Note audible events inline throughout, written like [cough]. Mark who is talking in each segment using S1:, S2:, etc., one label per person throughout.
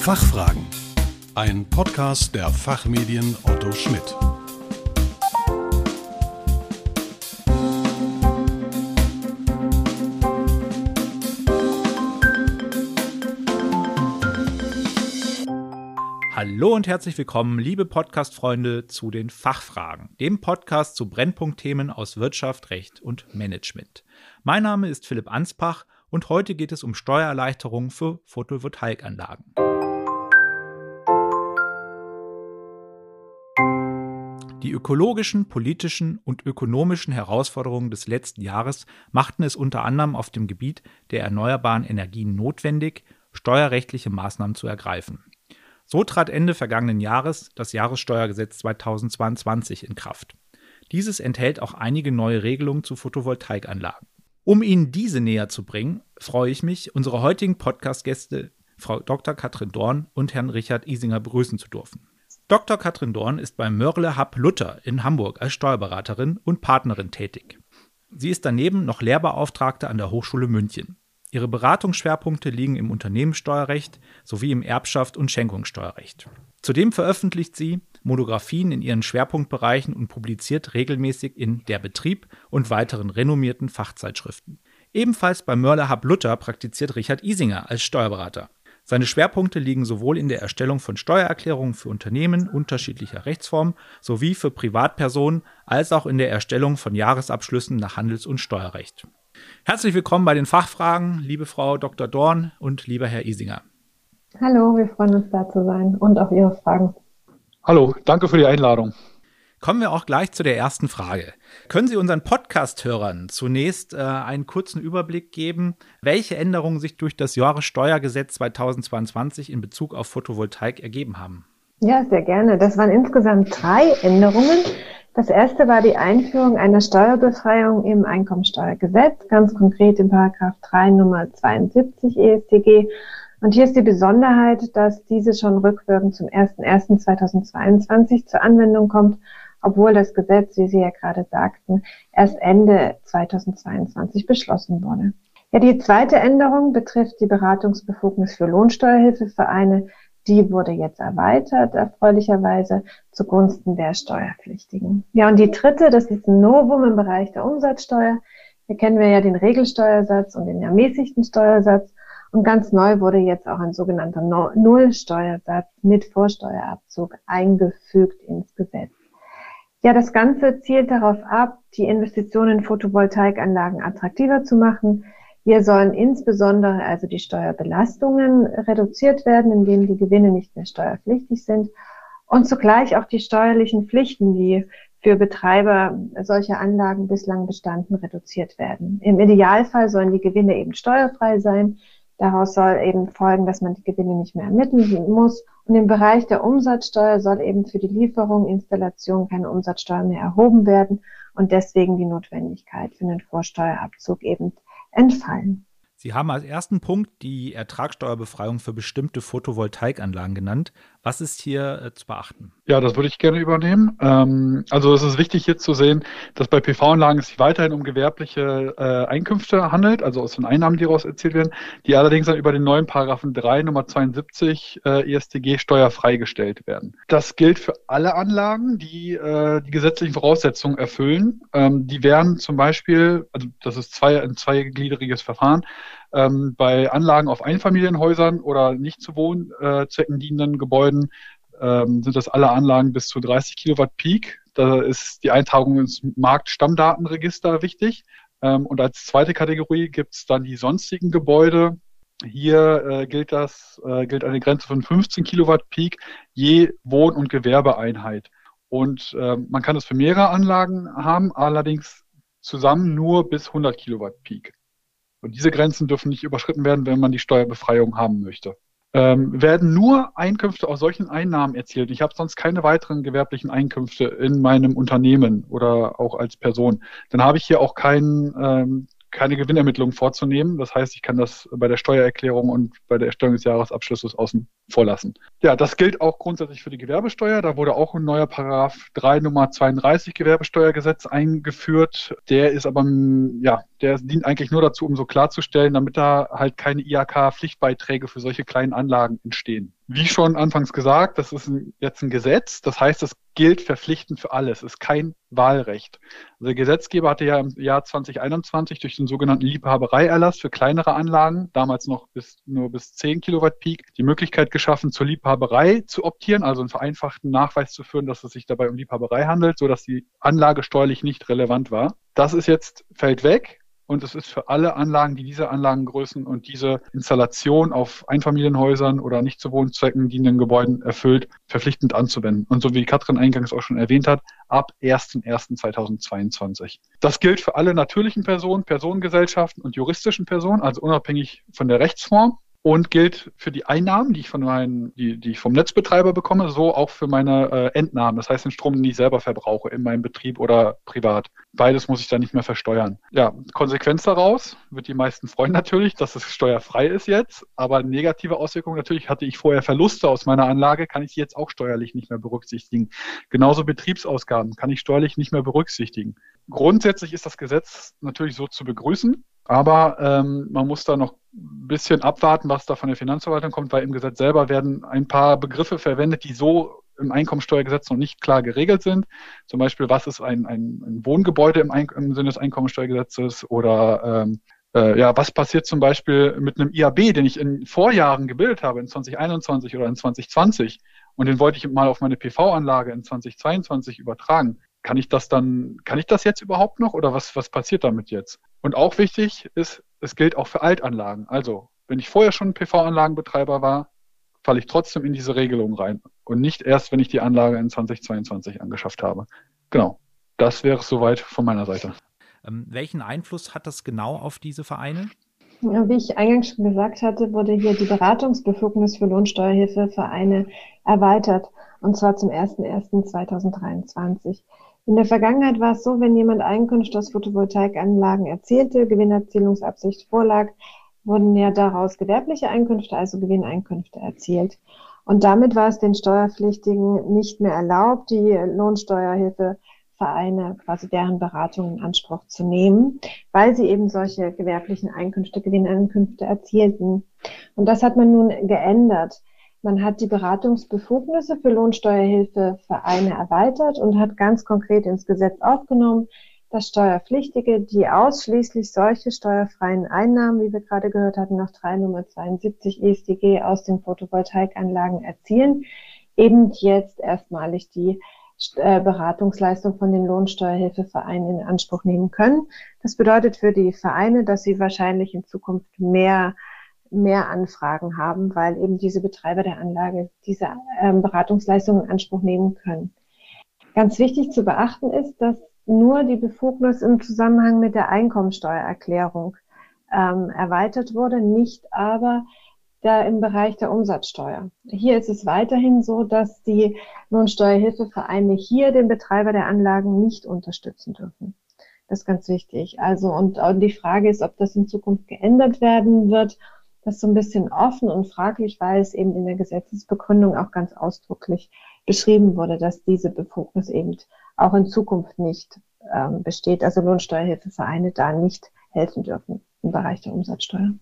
S1: Fachfragen. Ein Podcast der Fachmedien Otto Schmidt.
S2: Hallo und herzlich willkommen, liebe Podcast-Freunde, zu den Fachfragen, dem Podcast zu Brennpunktthemen aus Wirtschaft, Recht und Management. Mein Name ist Philipp Anspach und heute geht es um Steuererleichterungen für Photovoltaikanlagen. Die ökologischen, politischen und ökonomischen Herausforderungen des letzten Jahres machten es unter anderem auf dem Gebiet der erneuerbaren Energien notwendig, steuerrechtliche Maßnahmen zu ergreifen. So trat Ende vergangenen Jahres das Jahressteuergesetz 2022 in Kraft. Dieses enthält auch einige neue Regelungen zu Photovoltaikanlagen. Um Ihnen diese näher zu bringen, freue ich mich, unsere heutigen Podcast-Gäste Frau Dr. Katrin Dorn und Herrn Richard Isinger begrüßen zu dürfen. Dr. Katrin Dorn ist beim Mörle Hub Luther in Hamburg als Steuerberaterin und Partnerin tätig. Sie ist daneben noch Lehrbeauftragte an der Hochschule München. Ihre Beratungsschwerpunkte liegen im Unternehmenssteuerrecht sowie im Erbschaft- und Schenkungssteuerrecht. Zudem veröffentlicht sie Monographien in ihren Schwerpunktbereichen und publiziert regelmäßig in Der Betrieb und weiteren renommierten Fachzeitschriften. Ebenfalls bei Mörler Hub Luther praktiziert Richard Isinger als Steuerberater. Seine Schwerpunkte liegen sowohl in der Erstellung von Steuererklärungen für Unternehmen unterschiedlicher Rechtsformen sowie für Privatpersonen als auch in der Erstellung von Jahresabschlüssen nach Handels- und Steuerrecht. Herzlich willkommen bei den Fachfragen, liebe Frau Dr. Dorn und lieber Herr Isinger.
S3: Hallo, wir freuen uns da zu sein und auf Ihre Fragen.
S4: Hallo, danke für die Einladung.
S2: Kommen wir auch gleich zu der ersten Frage. Können Sie unseren Podcast-Hörern zunächst äh, einen kurzen Überblick geben, welche Änderungen sich durch das Jahressteuergesetz 2022 in Bezug auf Photovoltaik ergeben haben?
S3: Ja, sehr gerne. Das waren insgesamt drei Änderungen. Das erste war die Einführung einer Steuerbefreiung im Einkommensteuergesetz, ganz konkret in Paragraph 3 Nummer 72 ESTG. Und hier ist die Besonderheit, dass diese schon rückwirkend zum 01.01.2022 zur Anwendung kommt, obwohl das Gesetz, wie Sie ja gerade sagten, erst Ende 2022 beschlossen wurde. Ja, die zweite Änderung betrifft die Beratungsbefugnis für Lohnsteuerhilfevereine, die wurde jetzt erweitert, erfreulicherweise zugunsten der Steuerpflichtigen. Ja, und die dritte, das ist ein Novum im Bereich der Umsatzsteuer. Hier kennen wir ja den Regelsteuersatz und den ermäßigten Steuersatz. Und ganz neu wurde jetzt auch ein sogenannter Nullsteuersatz mit Vorsteuerabzug eingefügt ins Gesetz. Ja, das Ganze zielt darauf ab, die Investitionen in Photovoltaikanlagen attraktiver zu machen, hier sollen insbesondere also die Steuerbelastungen reduziert werden, indem die Gewinne nicht mehr steuerpflichtig sind und zugleich auch die steuerlichen Pflichten, die für Betreiber solcher Anlagen bislang bestanden, reduziert werden. Im Idealfall sollen die Gewinne eben steuerfrei sein. Daraus soll eben folgen, dass man die Gewinne nicht mehr ermitteln muss. Und im Bereich der Umsatzsteuer soll eben für die Lieferung, Installation keine Umsatzsteuer mehr erhoben werden und deswegen die Notwendigkeit für einen Vorsteuerabzug eben entfallen.
S2: Sie haben als ersten Punkt die Ertragssteuerbefreiung für bestimmte Photovoltaikanlagen genannt. Was ist hier äh, zu beachten?
S4: Ja, das würde ich gerne übernehmen. Ähm, also es ist wichtig hier zu sehen, dass bei PV-Anlagen es sich weiterhin um gewerbliche äh, Einkünfte handelt, also aus den Einnahmen, die daraus erzielt werden, die allerdings dann über den neuen Paragraphen 3 Nummer 72 äh, ESTG steuerfrei gestellt werden. Das gilt für alle Anlagen, die äh, die gesetzlichen Voraussetzungen erfüllen. Ähm, die werden zum Beispiel, also das ist zwei, ein zweigliedriges Verfahren, ähm, bei Anlagen auf Einfamilienhäusern oder nicht zu Wohnzwecken dienenden Gebäuden ähm, sind das alle Anlagen bis zu 30 Kilowatt Peak. Da ist die Eintragung ins Marktstammdatenregister wichtig. Ähm, und als zweite Kategorie gibt es dann die sonstigen Gebäude. Hier äh, gilt das, äh, gilt eine Grenze von 15 Kilowatt Peak je Wohn- und Gewerbeeinheit. Und äh, man kann das für mehrere Anlagen haben, allerdings zusammen nur bis 100 Kilowatt Peak. Und diese Grenzen dürfen nicht überschritten werden, wenn man die Steuerbefreiung haben möchte. Ähm, werden nur Einkünfte aus solchen Einnahmen erzielt. Ich habe sonst keine weiteren gewerblichen Einkünfte in meinem Unternehmen oder auch als Person. Dann habe ich hier auch kein, ähm, keine Gewinnermittlung vorzunehmen. Das heißt, ich kann das bei der Steuererklärung und bei der Erstellung des Jahresabschlusses außen vorlassen. Ja, das gilt auch grundsätzlich für die Gewerbesteuer. Da wurde auch ein neuer Paragraph 3 Nummer 32 Gewerbesteuergesetz eingeführt. Der ist aber, ja, der dient eigentlich nur dazu, um so klarzustellen, damit da halt keine IHK-Pflichtbeiträge für solche kleinen Anlagen entstehen. Wie schon anfangs gesagt, das ist jetzt ein Gesetz. Das heißt, es gilt verpflichtend für alles. Es ist kein Wahlrecht. Also der Gesetzgeber hatte ja im Jahr 2021 durch den sogenannten Liebhabereierlass für kleinere Anlagen, damals noch bis, nur bis 10 Kilowatt Peak, die Möglichkeit geschaffen, zur Liebhaberei zu optieren, also einen vereinfachten Nachweis zu führen, dass es sich dabei um Liebhaberei handelt, sodass die Anlage steuerlich nicht relevant war. Das ist jetzt, fällt weg und es ist für alle Anlagen, die diese Anlagengrößen und diese Installation auf Einfamilienhäusern oder nicht zu Wohnzwecken dienenden Gebäuden erfüllt, verpflichtend anzuwenden. Und so wie Katrin eingangs auch schon erwähnt hat, ab 1.1.2022. Das gilt für alle natürlichen Personen, Personengesellschaften und juristischen Personen, also unabhängig von der Rechtsform und gilt für die Einnahmen, die ich von meinen, die, die ich vom Netzbetreiber bekomme, so auch für meine äh, Entnahmen. Das heißt den Strom, den ich selber verbrauche in meinem Betrieb oder privat. Beides muss ich dann nicht mehr versteuern. Ja, Konsequenz daraus wird die meisten freuen natürlich, dass es steuerfrei ist jetzt, aber negative Auswirkungen natürlich hatte ich vorher Verluste aus meiner Anlage, kann ich jetzt auch steuerlich nicht mehr berücksichtigen. Genauso Betriebsausgaben kann ich steuerlich nicht mehr berücksichtigen. Grundsätzlich ist das Gesetz natürlich so zu begrüßen. Aber ähm, man muss da noch ein bisschen abwarten, was da von der Finanzverwaltung kommt, weil im Gesetz selber werden ein paar Begriffe verwendet, die so im Einkommensteuergesetz noch nicht klar geregelt sind. Zum Beispiel, was ist ein, ein, ein Wohngebäude im, im, Sinne des Einkommensteuergesetzes oder ähm, äh, ja, was passiert zum Beispiel mit einem IAB, den ich in Vorjahren gebildet habe, in 2021 oder in 2020 und den wollte ich mal auf meine PV-Anlage in 2022 übertragen. Kann ich das dann, kann ich das jetzt überhaupt noch oder was, was passiert damit jetzt? Und auch wichtig ist, es gilt auch für Altanlagen. Also, wenn ich vorher schon PV-Anlagenbetreiber war, falle ich trotzdem in diese Regelung rein und nicht erst, wenn ich die Anlage in 2022 angeschafft habe. Genau. Das wäre es soweit von meiner Seite.
S2: Ähm, welchen Einfluss hat das genau auf diese Vereine?
S3: Wie ich eingangs schon gesagt hatte, wurde hier die Beratungsbefugnis für Lohnsteuerhilfevereine erweitert, und zwar zum 01.01.2023. In der Vergangenheit war es so, wenn jemand Einkünfte aus Photovoltaikanlagen erzielte, Gewinnerzielungsabsicht vorlag, wurden ja daraus gewerbliche Einkünfte, also Gewinneinkünfte erzielt. Und damit war es den Steuerpflichtigen nicht mehr erlaubt, die Lohnsteuerhilfevereine, quasi deren Beratung in Anspruch zu nehmen, weil sie eben solche gewerblichen Einkünfte, Gewinneinkünfte erzielten. Und das hat man nun geändert. Man hat die Beratungsbefugnisse für Lohnsteuerhilfevereine erweitert und hat ganz konkret ins Gesetz aufgenommen, dass Steuerpflichtige, die ausschließlich solche steuerfreien Einnahmen, wie wir gerade gehört hatten, nach 3 Nummer 72 ESDG aus den Photovoltaikanlagen erzielen, eben jetzt erstmalig die äh, Beratungsleistung von den Lohnsteuerhilfevereinen in Anspruch nehmen können. Das bedeutet für die Vereine, dass sie wahrscheinlich in Zukunft mehr mehr Anfragen haben, weil eben diese Betreiber der Anlage diese ähm, Beratungsleistungen in Anspruch nehmen können. Ganz wichtig zu beachten ist, dass nur die Befugnis im Zusammenhang mit der Einkommensteuererklärung ähm, erweitert wurde, nicht aber da im Bereich der Umsatzsteuer. Hier ist es weiterhin so, dass die Lohnsteuerhilfevereine hier den Betreiber der Anlagen nicht unterstützen dürfen. Das ist ganz wichtig. Also und, und die Frage ist, ob das in Zukunft geändert werden wird das so ein bisschen offen und fraglich, weil es eben in der Gesetzesbegründung auch ganz ausdrücklich beschrieben wurde, dass diese Befugnis eben auch in Zukunft nicht ähm, besteht, also Lohnsteuerhilfevereine da nicht helfen dürfen im Bereich der Umsatzsteuer.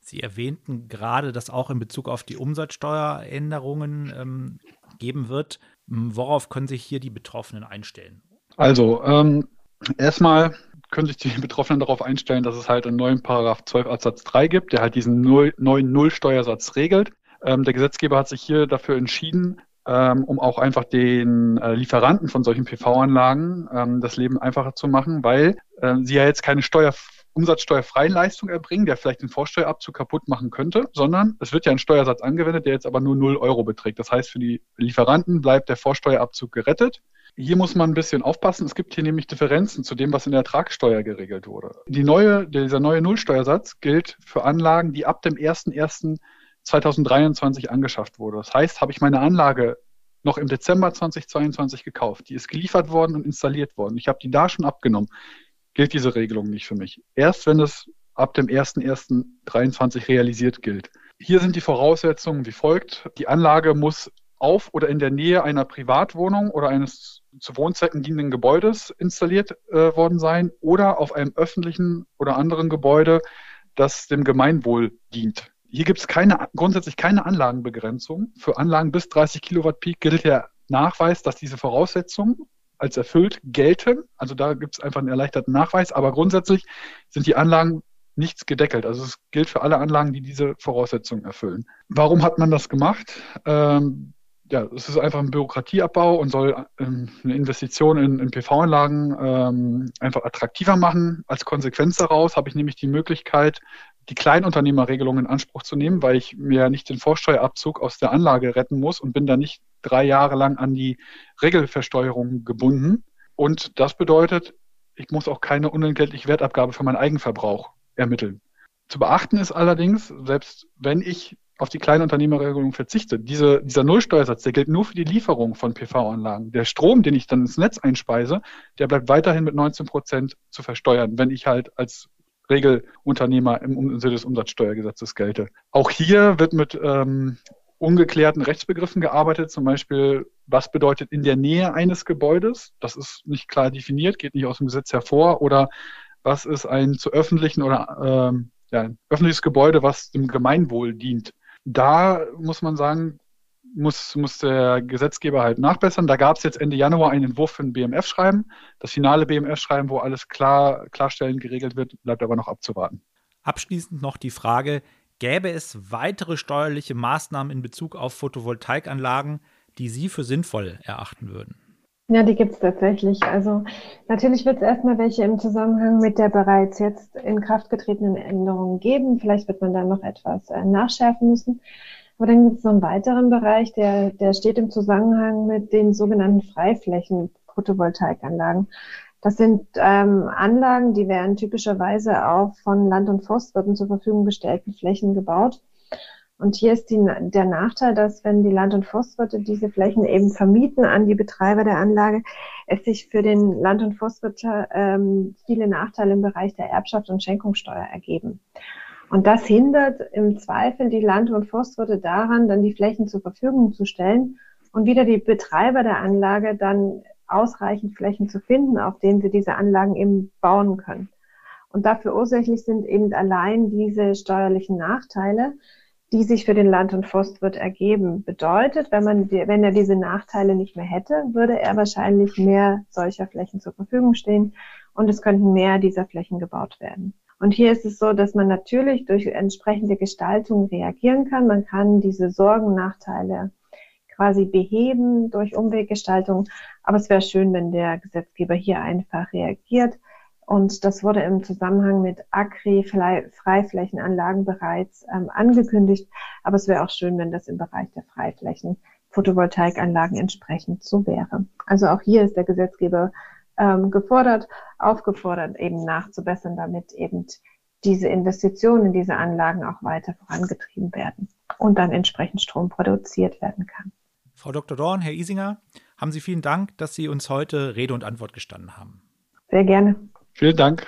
S2: Sie erwähnten gerade, dass auch in Bezug auf die Umsatzsteueränderungen ähm, geben wird. Worauf können sich hier die Betroffenen einstellen?
S4: Also ähm, erstmal können sich die [laughs] Betroffenen darauf einstellen, dass es halt einen neuen Paragraph 12 Absatz 3 gibt, der halt diesen Null, neuen Nullsteuersatz regelt. Ähm, der Gesetzgeber hat sich hier dafür entschieden, ähm, um auch einfach den äh, Lieferanten von solchen PV-Anlagen ähm, das Leben einfacher zu machen, weil äh, sie ja jetzt keine Steuer umsatzsteuerfreien Leistung erbringen, der vielleicht den Vorsteuerabzug kaputt machen könnte, sondern es wird ja ein Steuersatz angewendet, der jetzt aber nur 0 Euro beträgt. Das heißt, für die Lieferanten bleibt der Vorsteuerabzug gerettet hier muss man ein bisschen aufpassen. Es gibt hier nämlich Differenzen zu dem, was in der Ertragssteuer geregelt wurde. Die neue, dieser neue Nullsteuersatz gilt für Anlagen, die ab dem 01.01.2023 angeschafft wurde. Das heißt, habe ich meine Anlage noch im Dezember 2022 gekauft, die ist geliefert worden und installiert worden. Ich habe die da schon abgenommen. Gilt diese Regelung nicht für mich. Erst wenn es ab dem 01.01.23 realisiert gilt. Hier sind die Voraussetzungen wie folgt. Die Anlage muss auf oder in der Nähe einer Privatwohnung oder eines zu Wohnzwecken dienenden Gebäudes installiert äh, worden sein oder auf einem öffentlichen oder anderen Gebäude, das dem Gemeinwohl dient. Hier gibt es keine, grundsätzlich keine Anlagenbegrenzung. Für Anlagen bis 30 Kilowatt Peak gilt der Nachweis, dass diese Voraussetzungen als erfüllt gelten. Also da gibt es einfach einen erleichterten Nachweis. Aber grundsätzlich sind die Anlagen nichts gedeckelt. Also es gilt für alle Anlagen, die diese Voraussetzungen erfüllen. Warum hat man das gemacht? Ähm, ja, es ist einfach ein Bürokratieabbau und soll ähm, eine Investition in, in PV-Anlagen ähm, einfach attraktiver machen. Als Konsequenz daraus habe ich nämlich die Möglichkeit, die Kleinunternehmerregelung in Anspruch zu nehmen, weil ich mir nicht den Vorsteuerabzug aus der Anlage retten muss und bin da nicht drei Jahre lang an die Regelversteuerung gebunden. Und das bedeutet, ich muss auch keine unentgeltliche Wertabgabe für meinen Eigenverbrauch ermitteln. Zu beachten ist allerdings, selbst wenn ich auf die Kleinunternehmerregelung verzichte, diese, dieser Nullsteuersatz, der gilt nur für die Lieferung von PV-Anlagen. Der Strom, den ich dann ins Netz einspeise, der bleibt weiterhin mit 19 Prozent zu versteuern, wenn ich halt als Regelunternehmer im Sinne des Umsatzsteuergesetzes gelte. Auch hier wird mit ähm, ungeklärten Rechtsbegriffen gearbeitet, zum Beispiel, was bedeutet in der Nähe eines Gebäudes? Das ist nicht klar definiert, geht nicht aus dem Gesetz hervor. Oder was ist ein zu öffentlichen oder ähm, ja, ein öffentliches Gebäude, was dem Gemeinwohl dient? Da muss man sagen, muss, muss der Gesetzgeber halt nachbessern. Da gab es jetzt Ende Januar einen Entwurf für ein BMF-Schreiben. Das finale BMF-Schreiben, wo alles klar, klarstellend geregelt wird, bleibt aber noch abzuwarten.
S2: Abschließend noch die Frage, gäbe es weitere steuerliche Maßnahmen in Bezug auf Photovoltaikanlagen, die Sie für sinnvoll erachten würden?
S3: Ja, die gibt es tatsächlich. Also natürlich wird es erstmal welche im Zusammenhang mit der bereits jetzt in Kraft getretenen Änderungen geben. Vielleicht wird man da noch etwas äh, nachschärfen müssen. Aber dann gibt es noch einen weiteren Bereich, der, der steht im Zusammenhang mit den sogenannten Freiflächen Photovoltaikanlagen. Das sind ähm, Anlagen, die werden typischerweise auf von Land- und Forstwirten zur Verfügung gestellten Flächen gebaut. Und hier ist die, der Nachteil, dass wenn die Land- und Forstwirte diese Flächen eben vermieten an die Betreiber der Anlage, es sich für den Land- und Forstwirt ähm, viele Nachteile im Bereich der Erbschaft und Schenkungssteuer ergeben. Und das hindert im Zweifel die Land- und Forstwirte daran, dann die Flächen zur Verfügung zu stellen und wieder die Betreiber der Anlage dann ausreichend Flächen zu finden, auf denen sie diese Anlagen eben bauen können. Und dafür ursächlich sind eben allein diese steuerlichen Nachteile, die sich für den Land- und Forstwirt ergeben. Bedeutet, wenn man, wenn er diese Nachteile nicht mehr hätte, würde er wahrscheinlich mehr solcher Flächen zur Verfügung stehen und es könnten mehr dieser Flächen gebaut werden. Und hier ist es so, dass man natürlich durch entsprechende Gestaltung reagieren kann. Man kann diese Sorgen, Nachteile quasi beheben durch Umweggestaltung. Aber es wäre schön, wenn der Gesetzgeber hier einfach reagiert. Und das wurde im Zusammenhang mit Agri-Freiflächenanlagen bereits ähm, angekündigt. Aber es wäre auch schön, wenn das im Bereich der Freiflächen Photovoltaikanlagen entsprechend so wäre. Also auch hier ist der Gesetzgeber ähm, gefordert, aufgefordert, eben nachzubessern, damit eben diese Investitionen in diese Anlagen auch weiter vorangetrieben werden und dann entsprechend Strom produziert werden kann.
S2: Frau Dr. Dorn, Herr Isinger, haben Sie vielen Dank, dass Sie uns heute Rede und Antwort gestanden haben.
S3: Sehr gerne.
S4: Vielen Dank.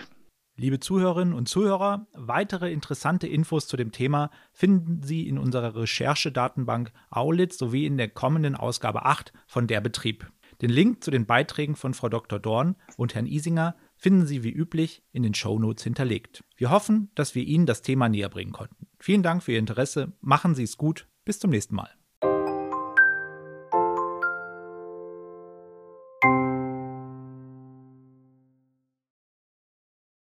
S2: Liebe Zuhörerinnen und Zuhörer, weitere interessante Infos zu dem Thema finden Sie in unserer Recherchedatenbank Aulitz sowie in der kommenden Ausgabe 8 von Der Betrieb. Den Link zu den Beiträgen von Frau Dr. Dorn und Herrn Isinger finden Sie wie üblich in den Shownotes hinterlegt. Wir hoffen, dass wir Ihnen das Thema näher bringen konnten. Vielen Dank für Ihr Interesse, machen Sie es gut, bis zum nächsten Mal.